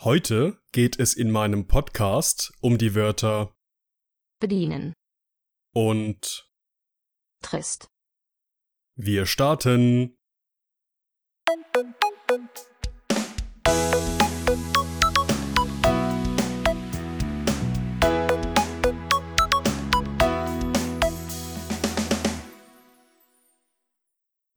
Heute geht es in meinem Podcast um die Wörter bedienen, und trist, wir starten.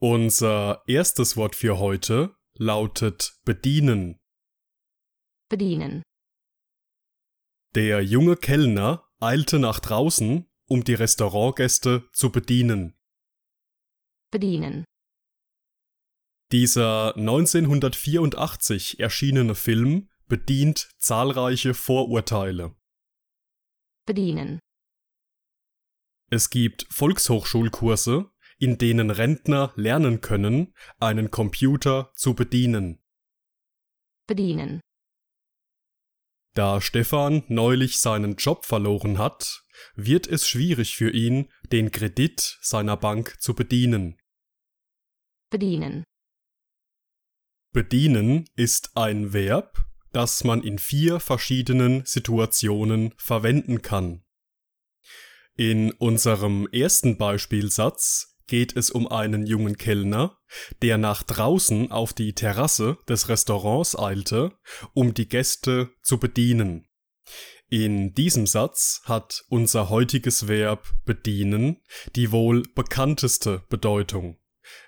Unser erstes Wort für heute lautet bedienen. Bedienen, Der junge Kellner eilte nach draußen, um die Restaurantgäste zu bedienen. bedienen, Dieser 1984 erschienene Film bedient zahlreiche Vorurteile. bedienen, Es gibt Volkshochschulkurse, in denen Rentner lernen können, einen Computer zu bedienen. bedienen, Da Stefan neulich seinen Job verloren hat, wird es schwierig für ihn, den Kredit seiner Bank zu bedienen. bedienen, Bedienen ist ein Verb, das man in vier verschiedenen Situationen verwenden kann. In unserem ersten Beispielsatz geht es um einen jungen Kellner, der nach draußen auf die Terrasse des Restaurants eilte, um die Gäste zu bedienen. In diesem Satz hat unser heutiges Verb bedienen die wohl bekannteste Bedeutung,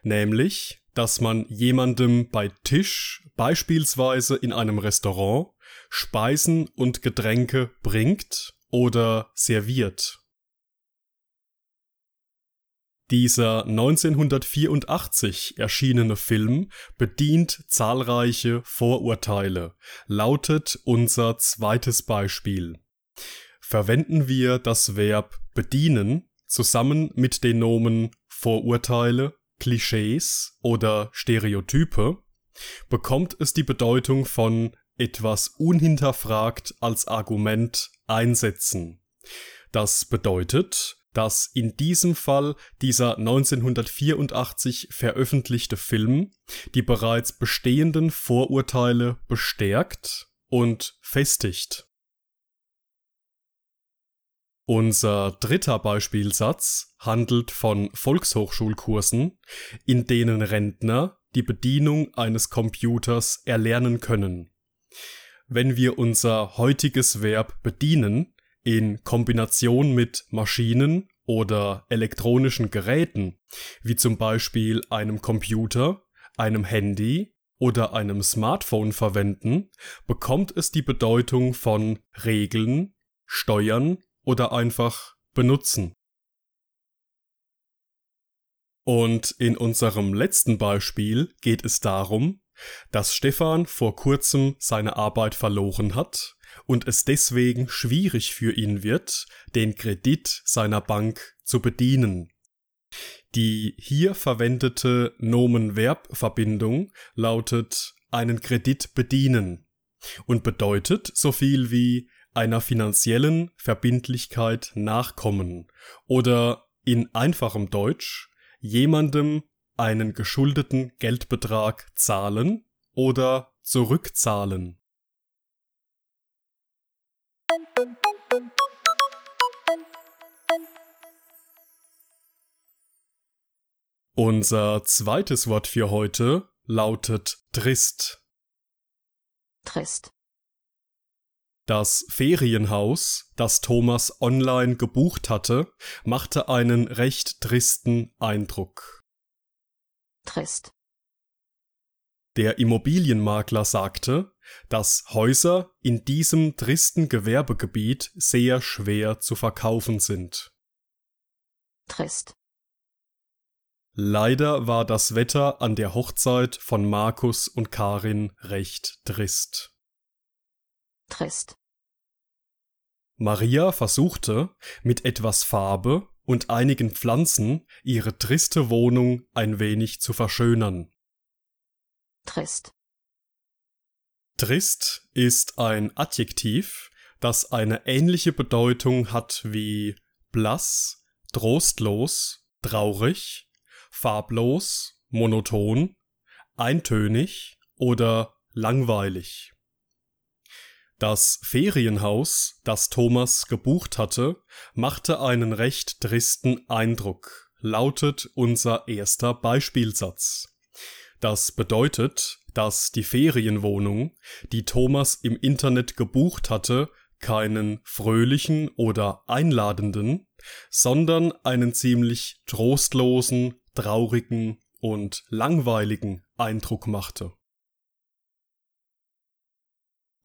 nämlich, dass man jemandem bei Tisch, beispielsweise in einem Restaurant, Speisen und Getränke bringt oder serviert. Dieser 1984 erschienene Film bedient zahlreiche Vorurteile, lautet unser zweites Beispiel. Verwenden wir das Verb bedienen zusammen mit den Nomen Vorurteile, Klischees oder Stereotype, bekommt es die Bedeutung von etwas unhinterfragt als Argument einsetzen. Das bedeutet, dass in diesem Fall dieser 1984 veröffentlichte Film die bereits bestehenden Vorurteile bestärkt und festigt. Unser dritter Beispielsatz handelt von Volkshochschulkursen, in denen Rentner die Bedienung eines Computers erlernen können. Wenn wir unser heutiges Verb bedienen in Kombination mit Maschinen oder elektronischen Geräten, wie zum Beispiel einem Computer, einem Handy oder einem Smartphone verwenden, bekommt es die Bedeutung von Regeln, Steuern oder einfach benutzen. Und in unserem letzten Beispiel geht es darum, dass Stefan vor kurzem seine Arbeit verloren hat und es deswegen schwierig für ihn wird, den Kredit seiner Bank zu bedienen. Die hier verwendete Nomen-Verb-Verbindung lautet einen Kredit bedienen und bedeutet so viel wie einer finanziellen Verbindlichkeit nachkommen oder in einfachem Deutsch jemandem einen geschuldeten Geldbetrag zahlen oder zurückzahlen. Unser zweites Wort für heute lautet trist. trist, Das Ferienhaus, das Thomas online gebucht hatte, machte einen recht tristen Eindruck. trist, Der Immobilienmakler sagte, dass Häuser in diesem tristen Gewerbegebiet sehr schwer zu verkaufen sind. trist, Leider war das Wetter an der Hochzeit von Markus und Karin recht trist. trist, Maria versuchte, mit etwas Farbe und einigen Pflanzen ihre triste Wohnung ein wenig zu verschönern. trist, Trist ist ein Adjektiv, das eine ähnliche Bedeutung hat wie blass, trostlos, traurig, farblos, monoton, eintönig oder langweilig. Das Ferienhaus, das Thomas gebucht hatte, machte einen recht tristen Eindruck, lautet unser erster Beispielsatz. Das bedeutet, dass die Ferienwohnung, die Thomas im Internet gebucht hatte, keinen fröhlichen oder einladenden, sondern einen ziemlich trostlosen, traurigen und langweiligen Eindruck machte.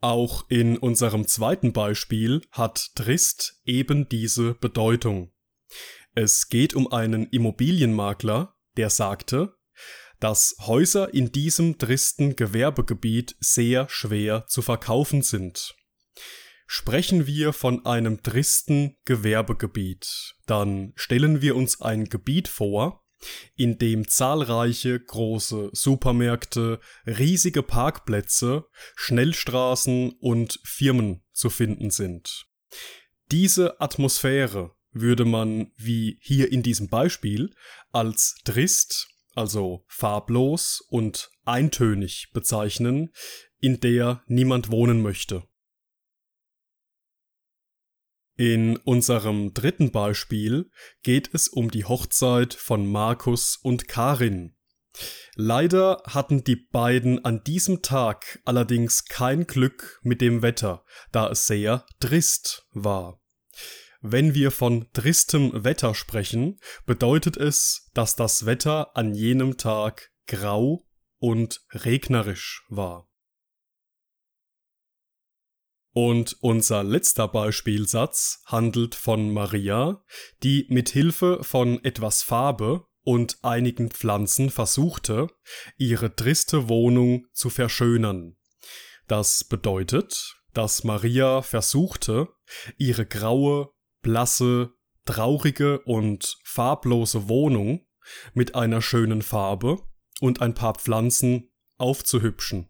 Auch in unserem zweiten Beispiel hat trist eben diese Bedeutung. Es geht um einen Immobilienmakler, der sagte, dass Häuser in diesem tristen Gewerbegebiet sehr schwer zu verkaufen sind. Sprechen wir von einem tristen Gewerbegebiet, dann stellen wir uns ein Gebiet vor, in dem zahlreiche große Supermärkte, riesige Parkplätze, Schnellstraßen und Firmen zu finden sind. Diese Atmosphäre würde man, wie hier in diesem Beispiel, als trist, also farblos und eintönig bezeichnen, in der niemand wohnen möchte. In unserem dritten Beispiel geht es um die Hochzeit von Markus und Karin. Leider hatten die beiden an diesem Tag allerdings kein Glück mit dem Wetter, da es sehr trist war. Wenn wir von tristem Wetter sprechen, bedeutet es, dass das Wetter an jenem Tag grau und regnerisch war. Und unser letzter Beispielsatz handelt von Maria, die mit Hilfe von etwas Farbe und einigen Pflanzen versuchte, ihre triste Wohnung zu verschönern. Das bedeutet, dass Maria versuchte, ihre graue, blasse, traurige und farblose Wohnung mit einer schönen Farbe und ein paar Pflanzen aufzuhübschen.